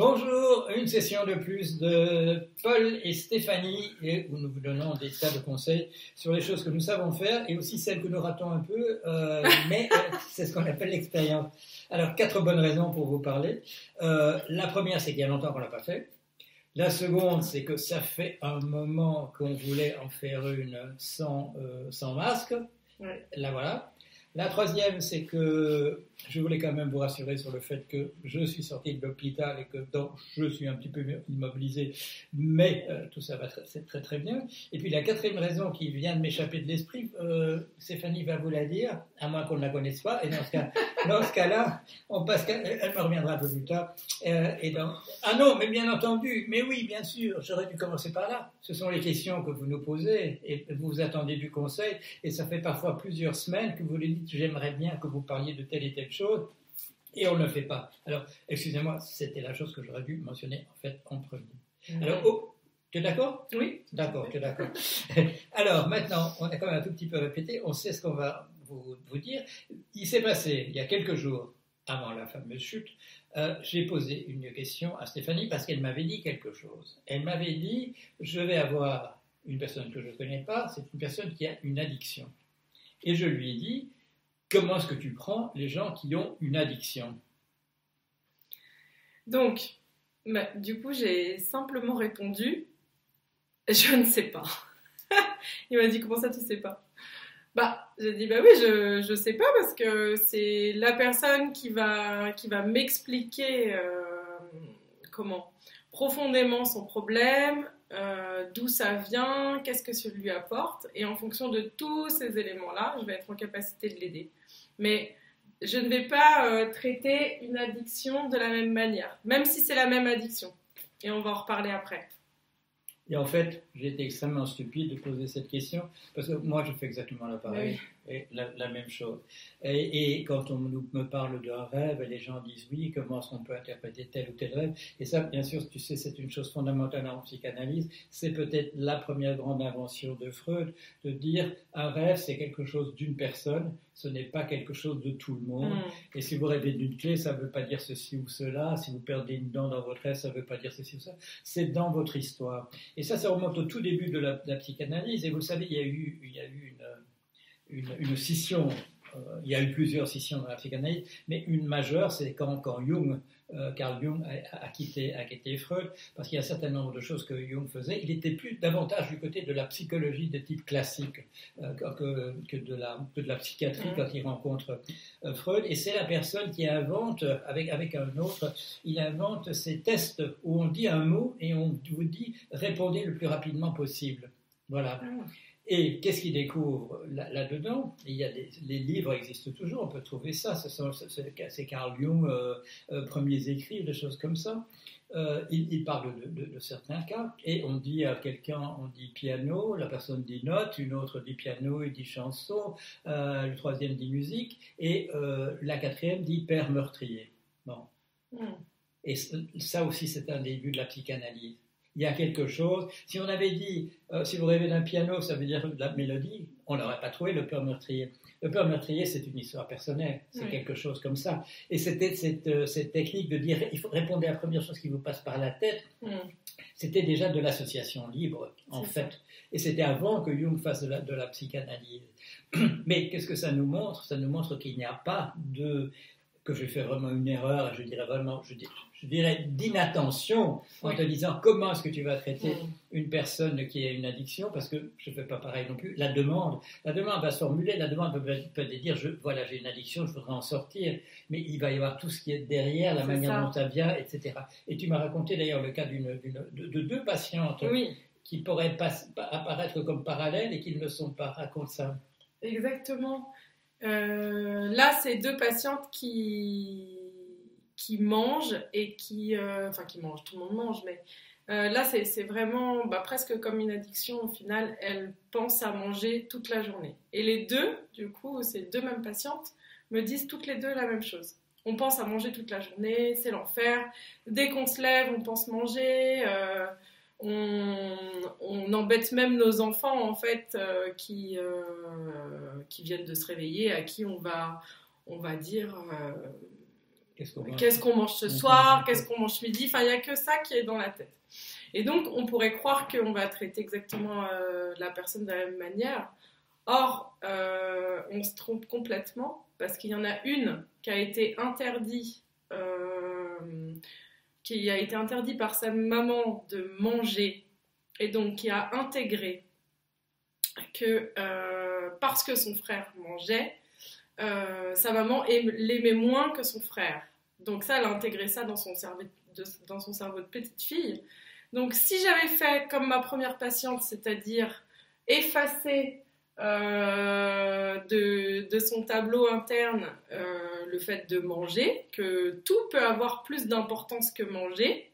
Bonjour, une session de plus de Paul et Stéphanie, et où nous vous donnons des tas de conseils sur les choses que nous savons faire et aussi celles que nous ratons un peu, euh, mais euh, c'est ce qu'on appelle l'expérience. Alors, quatre bonnes raisons pour vous parler. Euh, la première, c'est qu'il y a longtemps qu'on ne l'a pas fait. La seconde, c'est que ça fait un moment qu'on voulait en faire une sans, sans masque. Ouais. La voilà. La troisième, c'est que je voulais quand même vous rassurer sur le fait que je suis sorti de l'hôpital et que donc, je suis un petit peu immobilisé, mais euh, tout ça va très, très très bien. Et puis la quatrième raison qui vient de m'échapper de l'esprit, euh, Stéphanie va vous la dire, à moins qu'on ne la connaisse pas. Et dans ce, cas, dans ce cas-là, on passe, elle, me reviendra un peu plus tard. Euh, et dans, ah non, mais bien entendu, mais oui, bien sûr, j'aurais dû commencer par là. Ce sont les questions que vous nous posez et vous attendez du conseil. Et ça fait parfois plusieurs semaines que vous les dites, j'aimerais bien que vous parliez de telle et telle chose, et on ne le fait pas. Alors, excusez-moi, c'était la chose que j'aurais dû mentionner en fait en premier. Alors, oh, tu es d'accord? Oui. D'accord, tu es d'accord. Alors, maintenant, on a quand même un tout petit peu répété, on sait ce qu'on va vous, vous, dire. Il s'est passé, il y a quelques jours, avant la fameuse chute, euh, j'ai posé une question à Stéphanie parce qu'elle m'avait dit quelque chose. Elle m'avait dit, je vais avoir une personne que je ne connais pas, c'est une personne qui a une addiction. Et je lui ai dit, comment est-ce que tu prends les gens qui ont une addiction? Donc, bah, du coup, j'ai simplement répondu Je ne sais pas. Il m'a dit Comment ça, tu sais pas? Bah, j'ai dit Bah oui, je ne sais pas parce que c'est la personne qui va, qui va m'expliquer euh, comment profondément son problème, euh, d'où ça vient, qu'est-ce que ça lui apporte, et en fonction de tous ces éléments-là, je vais être en capacité de l'aider. Mais je ne vais pas euh, traiter une addiction de la même manière, même si c'est la même addiction. Et on va en reparler après. Et en fait, j'ai été extrêmement stupide de poser cette question, parce que moi, je fais exactement la pareil, oui. Et la, la, même chose. Et, et, quand on nous, me parle d'un rêve, les gens disent oui, comment est-ce qu'on peut interpréter tel ou tel rêve? Et ça, bien sûr, tu sais, c'est une chose fondamentale en psychanalyse. C'est peut-être la première grande invention de Freud, de dire un rêve, c'est quelque chose d'une personne, ce n'est pas quelque chose de tout le monde. Mm. Et si vous rêvez d'une clé, ça ne veut pas dire ceci ou cela. Si vous perdez une dent dans votre rêve, ça ne veut pas dire ceci ou cela. C'est dans votre histoire. Et ça, ça remonte au tout début de la, de la, psychanalyse. Et vous savez, il y a eu, il y a eu une, une, une scission. Euh, il y a eu plusieurs scissions dans la psychanalyse, mais une majeure, c'est quand, quand Jung, euh, Carl Jung, a, a, quitté, a quitté Freud, parce qu'il y a un certain nombre de choses que Jung faisait. Il était plus davantage du côté de la psychologie de type classique euh, que, que, de la, que de la psychiatrie mmh. quand il rencontre Freud. Et c'est la personne qui invente, avec, avec un autre, il invente ces tests où on dit un mot et on vous dit répondez le plus rapidement possible. Voilà. Et qu'est-ce qu'il découvre là-dedans? Il y a des, les livres existent toujours, on peut trouver ça. C'est Carl Jung, euh, euh, premiers écrits, des choses comme ça. Euh, il, il, parle de, de, de, certains cas et on dit à quelqu'un, on dit piano, la personne dit note, une autre dit piano, il dit chanson, euh, le troisième dit musique et euh, la quatrième dit père meurtrier. Bon. Mm. Et ça aussi, c'est un début de la psychanalyse il y a quelque chose. Si on avait dit, euh, si vous rêvez d'un piano, ça veut dire de la mélodie, on n'aurait pas trouvé le peur meurtrier. Le peur meurtrier, c'est une histoire personnelle, c'est oui. quelque chose comme ça. Et c'était cette, euh, cette, technique de dire, il faut répondre à la première chose qui vous passe par la tête. Mm. C'était déjà de l'association libre, en fait. Ça. Et c'était avant que Jung fasse de la, de la psychanalyse. Mais qu'est-ce que ça nous montre? Ça nous montre qu'il n'y a pas de que j'ai fait vraiment une erreur, je dirais vraiment, je dirais, je dirais d'inattention en te disant comment est-ce que tu vas traiter une personne qui a une addiction, parce que je ne fais pas pareil non plus. La demande, la demande va se formuler, la demande peut, peut dire, je, voilà, j'ai une addiction, je voudrais en sortir, mais il va y avoir tout ce qui est derrière, la manière ça. dont ça vient, etc. Et tu m'as raconté d'ailleurs le cas de, de, deux patientes oui. qui pourraient pas, apparaître comme parallèles et qui ne le sont pas. Raconte ça. Exactement. Euh, là, c'est deux patientes qui, qui mangent et qui. Euh, enfin, qui mangent, tout le monde mange, mais euh, là, c'est vraiment bah, presque comme une addiction. Au final, elles pensent à manger toute la journée. Et les deux, du coup, ces deux mêmes patientes, me disent toutes les deux la même chose. On pense à manger toute la journée, c'est l'enfer. Dès qu'on se lève, on pense manger. On, on, embête même nos enfants en fait euh, qui, euh, qui viennent de se réveiller, à qui on va, on va dire euh, qu'est-ce qu'on mange, ce soir, qu'est-ce qu'on mange midi. Enfin, il n'y a que ça qui est dans la tête. Et donc, on pourrait croire qu'on va traiter exactement la personne de la même manière. Or, on se trompe complètement parce qu'il y en a une qui a été interdite, qui a été interdit par sa maman de manger et donc qui a intégré que parce que son frère mangeait, sa maman l'aimait moins que son frère. Donc ça, elle a intégré ça dans son cerveau dans son cerveau de petite fille. Donc si j'avais fait comme ma première patiente, c'est-à-dire effacer euh, de, son tableau interne euh, le fait de manger, que tout peut avoir plus d'importance que manger,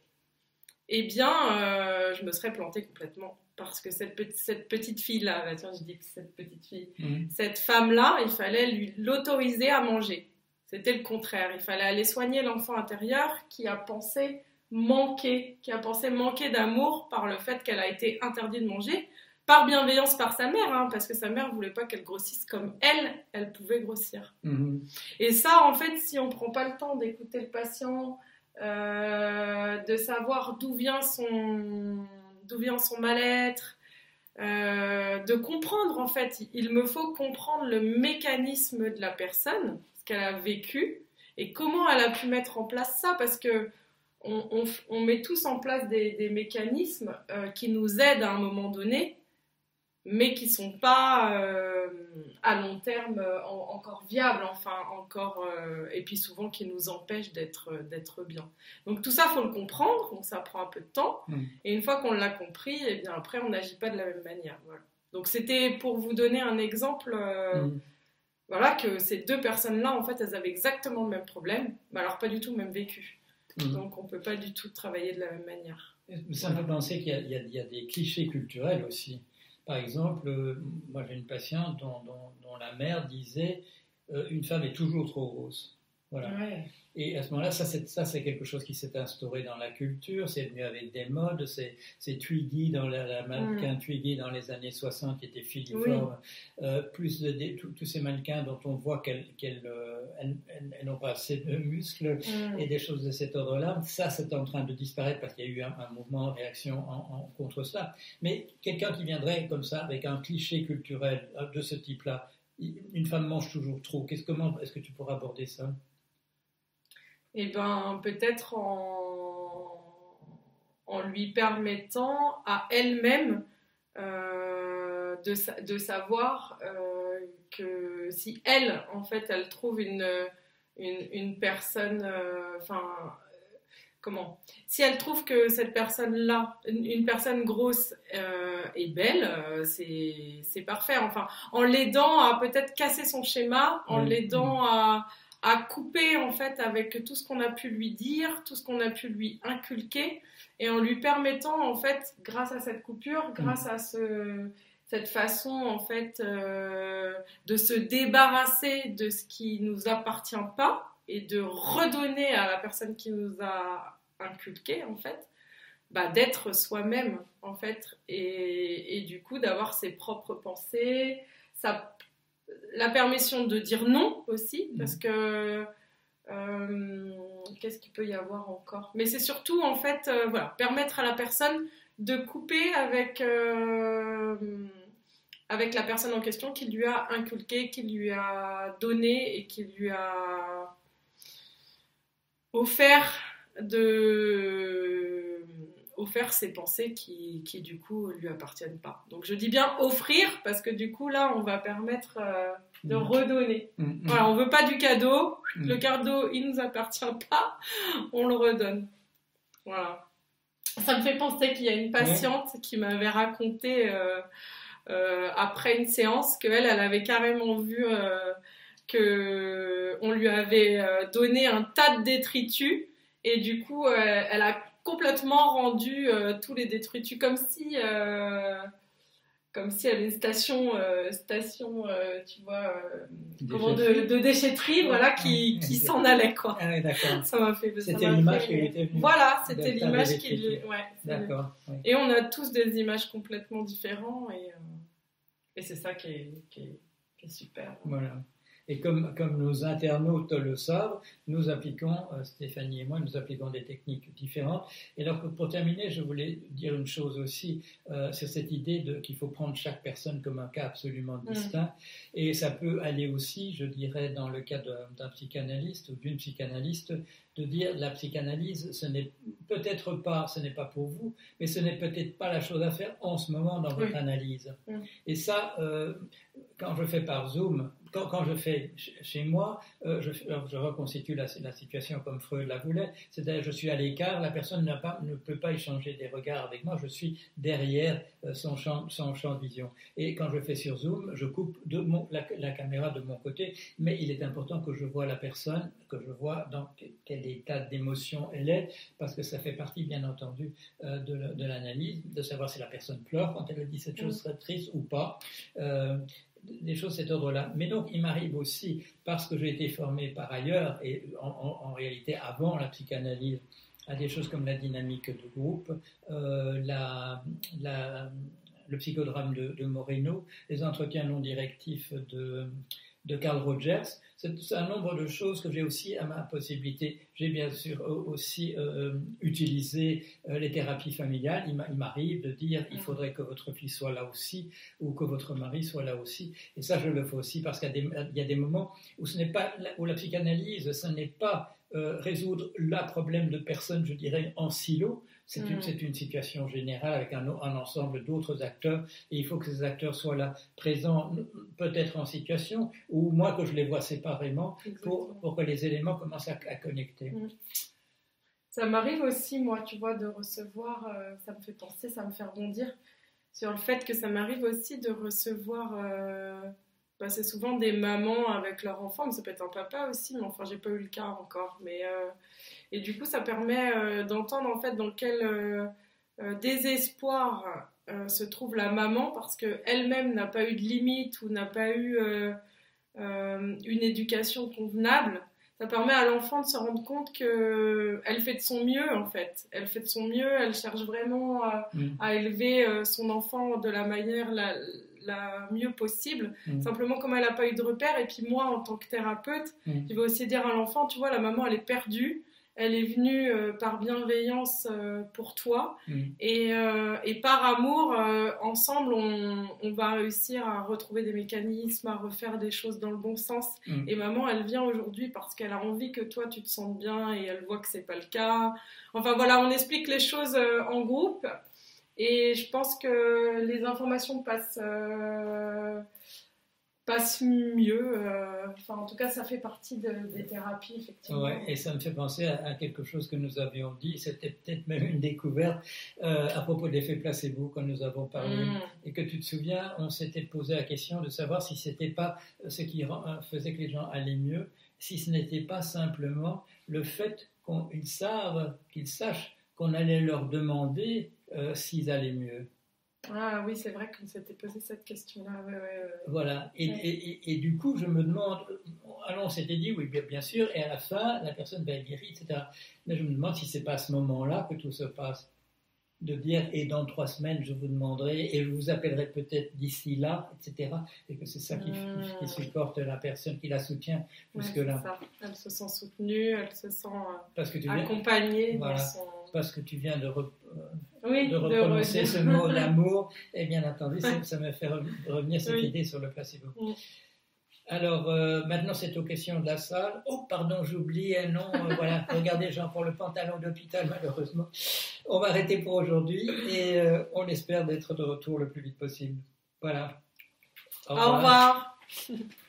eh bien, euh, je me serais plantée complètement. Parce que cette, petite, cette petite fille-là, bah, tiens, je dis cette petite fille, mmh. cette femme-là, il fallait lui l'autoriser à manger. C'était le contraire. Il fallait aller soigner l'enfant intérieur qui a pensé manquer, qui a pensé manquer d'amour par le fait qu'elle a été interdite de manger, par bienveillance par sa mère, hein, parce que sa mère voulait pas qu'elle grossisse comme elle, elle pouvait grossir. Mhm. Et ça, en fait, si on prend pas le temps d'écouter le patient, euh, de savoir d'où vient son, d'où vient son mal-être, euh, de comprendre en fait, il me faut comprendre le mécanisme de la personne, ce qu'elle a vécu et comment elle a pu mettre en place ça, parce que on, met tous en place des, mécanismes euh, qui nous aident à un moment donné, mais qui ne sont pas euh, à long terme euh, encore viables, enfin encore, et puis souvent qui nous empêchent d'être bien. Donc tout ça, faut le comprendre, donc ça prend un peu de temps, mm. et une fois qu'on l'a compris, et eh bien après on n'agit pas de la même manière. Donc c'était pour vous donner un exemple. Mm. Voilà, que ces deux personnes-là, en fait, elles avaient exactement le même problème, mais alors pas du tout le même vécu. Mhm. Donc on ne peut pas du tout travailler de la même manière. Ça me fait penser qu'il y, a des clichés culturels aussi. Par exemple, euh, moi j'ai une patiente dont, la mère disait euh, une femme est toujours trop rose. Voilà. Et à ce moment-là, ça, c'est quelque chose qui s'est instauré dans la culture, c'est venu avec des modes, c'est Twiggy, dans la, la mannequin mm. Twiggy dans les années 60 qui était filiforme, euh, plus de, tous ces mannequins dont on voit qu'elles euh, n'ont pas assez de muscles mm. et des choses de cet ordre-là, ça c'est en train de disparaître parce qu'il y a eu un, mouvement en réaction en, contre cela. Mais quelqu'un qui viendrait comme ça avec un cliché culturel euh, de ce type-là, une femme mange toujours trop, comment est-ce que tu pourrais aborder ça? Eh ben peut-être en, en, lui permettant à elle-même euh, de, de, savoir euh, que si elle, en fait, elle trouve une, une, une personne, euh, enfin, comment? Si elle trouve que cette personne-là, une, personne grosse est belle, c'est parfait. Enfin, en l'aidant à peut-être casser son schéma, en l'aidant à à couper en fait avec tout ce qu'on a pu lui dire, tout ce qu'on a pu lui inculquer, et en lui permettant en fait, grâce à cette coupure, grâce à ce, cette façon en fait euh, de se débarrasser de ce qui nous appartient pas et de redonner à la personne qui nous a inculqué en fait, bah, d'être soi-même en fait, et, et du coup d'avoir ses propres pensées, sa la permission de dire non aussi, mm. parce que euh, qu'est-ce qu'il peut y avoir encore? Mais c'est surtout en fait, euh, voilà, permettre à la personne de couper avec euh, avec la personne en question qui lui a inculqué, qui lui a donné et qui lui a offert de offert ses pensées qui, qui, du coup lui appartiennent pas. Donc je dis bien offrir parce que du coup là on va permettre euh, de mm. redonner. Mm, mm. Voilà, on veut pas du cadeau, le cadeau il nous appartient pas, on le redonne. Voilà. Ça me fait penser qu'il y a une patiente qui m'avait raconté euh, euh, après une séance qu'elle elle avait carrément vu que on lui avait donné un tas de détritus et du coup elle a complètement rendu euh, tous les détritus comme si euh, comme si elle avait une station euh, station tu vois comment de, déchetterie voilà qui, qui s'en allait quoi. Ah d'accord. Ça m'a fait c'était l'image qui était venue. Voilà c'était l'image qui ouais, d'accord et on a tous des images complètement différentes et, et c'est ça qui est, qui est, qui est super. Voilà Et comme, comme nos internautes le savent, nous appliquons, euh, Stéphanie et moi, nous appliquons des techniques différentes. Et alors, pour terminer, je voulais dire une chose aussi euh, sur cette idée qu'il faut prendre chaque personne comme un cas absolument mm. distinct. Et ça peut aller aussi, je dirais, dans le cas d'un psychanalyste ou d'une psychanalyste, de dire la psychanalyse, ce n'est peut-être pas, ce n'est pas pour vous, mais ce n'est peut-être pas la chose à faire en ce moment dans votre analyse. Mm. Et ça, euh, quand je fais par Zoom, quand, je fais chez moi, euh, je, je, reconstitue la, situation comme Freud la voulait, c'est-à-dire je suis à l'écart, la personne pas, ne peut pas échanger des regards avec moi, je suis derrière euh, son, champ, son champ de vision. Et quand je fais sur Zoom, je coupe de mon, la, caméra de mon côté, mais il est important que je vois la personne, que je vois dans quel état d'émotion elle est, parce que ça fait partie, bien entendu, euh, de, l'analyse, de savoir si la personne pleure quand elle dit cette chose très triste ou pas des choses de cet ordre-là. Mais donc, il m'arrive aussi, parce que j'ai été formé par ailleurs, et en, réalité avant la psychanalyse, à des choses comme la dynamique de groupe, euh, la, le psychodrame de, de, Moreno, les entretiens non directifs de, de Carl Rogers. C'est un nombre de choses que j'ai aussi à ma possibilité. J'ai bien sûr aussi euh, euh, utilisé euh, les thérapies familiales. Il m'arrive de dire il faudrait que votre fils soit là aussi ou que votre mari soit là aussi. Et ça, je le fais aussi parce qu'il y, a des moments où ce n'est pas où la psychanalyse, ce n'est pas résoudre le problème de personnes, je dirais, en silo, c'est une, une, situation générale avec un, un ensemble d'autres acteurs et il faut que ces acteurs soient là, présents, peut-être en situation, ou moi que je les vois séparément, pour, pour, que les éléments commencent à, connecter. Mm. Ça m'arrive aussi, moi, tu vois, de recevoir, euh, ça me fait penser, ça me fait rebondir sur le fait que ça m'arrive aussi de recevoir. Euh, bah, c'est souvent des mamans avec leurs enfants, mais ça peut être un papa aussi, mais enfin, j'ai pas eu le cas encore. Mais, euh, et du coup, ça permet euh, d'entendre en fait dans quel euh, désespoir se trouve la maman parce qu'elle-même n'a pas eu de limite ou n'a pas eu une éducation convenable. Ça permet à l'enfant de se rendre compte qu'elle fait de son mieux en fait. Elle fait de son mieux, elle cherche vraiment à, mmh. à élever son enfant de la manière la, la mieux possible. Mm. Simplement, comme elle n'a pas eu de repère, et puis moi, en tant que thérapeute, mm. je vais aussi dire à l'enfant, tu vois, la maman, elle est perdue. Elle est venue euh, par bienveillance euh, pour toi mm. euh, et, par amour, ensemble, on, va réussir à retrouver des mécanismes, à refaire des choses dans le bon sens. Et maman, elle vient aujourd'hui parce qu'elle a envie que toi, tu te sentes bien et elle voit que c'est pas le cas. Enfin voilà, on explique les choses en groupe et je pense que les informations passent, euh, passent mieux. Euh, enfin, en tout cas, ça fait partie des thérapies, effectivement. Ouais, et ça me fait penser à, quelque chose que nous avions dit. C'était peut-être même une découverte euh, à propos de l'effet placebo quand nous avons parlé. Mm. Et que tu te souviens, on s'était posé la question de savoir si c'était pas ce qui faisait que les gens allaient mieux, si ce n'était pas simplement le fait qu'ils savent, qu'ils sachent qu'on allait leur demander euh, s'ils allaient mieux. Ah oui, c'est vrai qu'on s'était posé cette question-là. voilà. Et, et, du coup, je me demande, alors on s'était dit, oui, bien, bien, sûr, et à la fin, la personne va être guérie, etc. Mais je me demande si c'est pas à ce moment-là que tout se passe de dire et dans trois semaines je vous demanderai et je vous appellerai peut-être d'ici là, etc. Et que c'est ça qui, qui, hmm. supporte la personne qui la soutient jusque-là. elle se sent soutenue, elle se sent Parce que tu accompagnée Parce que tu viens de. De reprononcer ce mot d'amour, et bien entendu, ça, me fait revenir cette idée sur le placebo. Mm. Alors, euh, maintenant, c'est aux questions de la salle. Oh, pardon, j'oublie un nom. Euh, voilà, regardez, Jean, pour le pantalon d'hôpital, malheureusement. On va arrêter pour aujourd'hui et euh, on espère d'être de retour le plus vite possible. Voilà. Au revoir. Au revoir.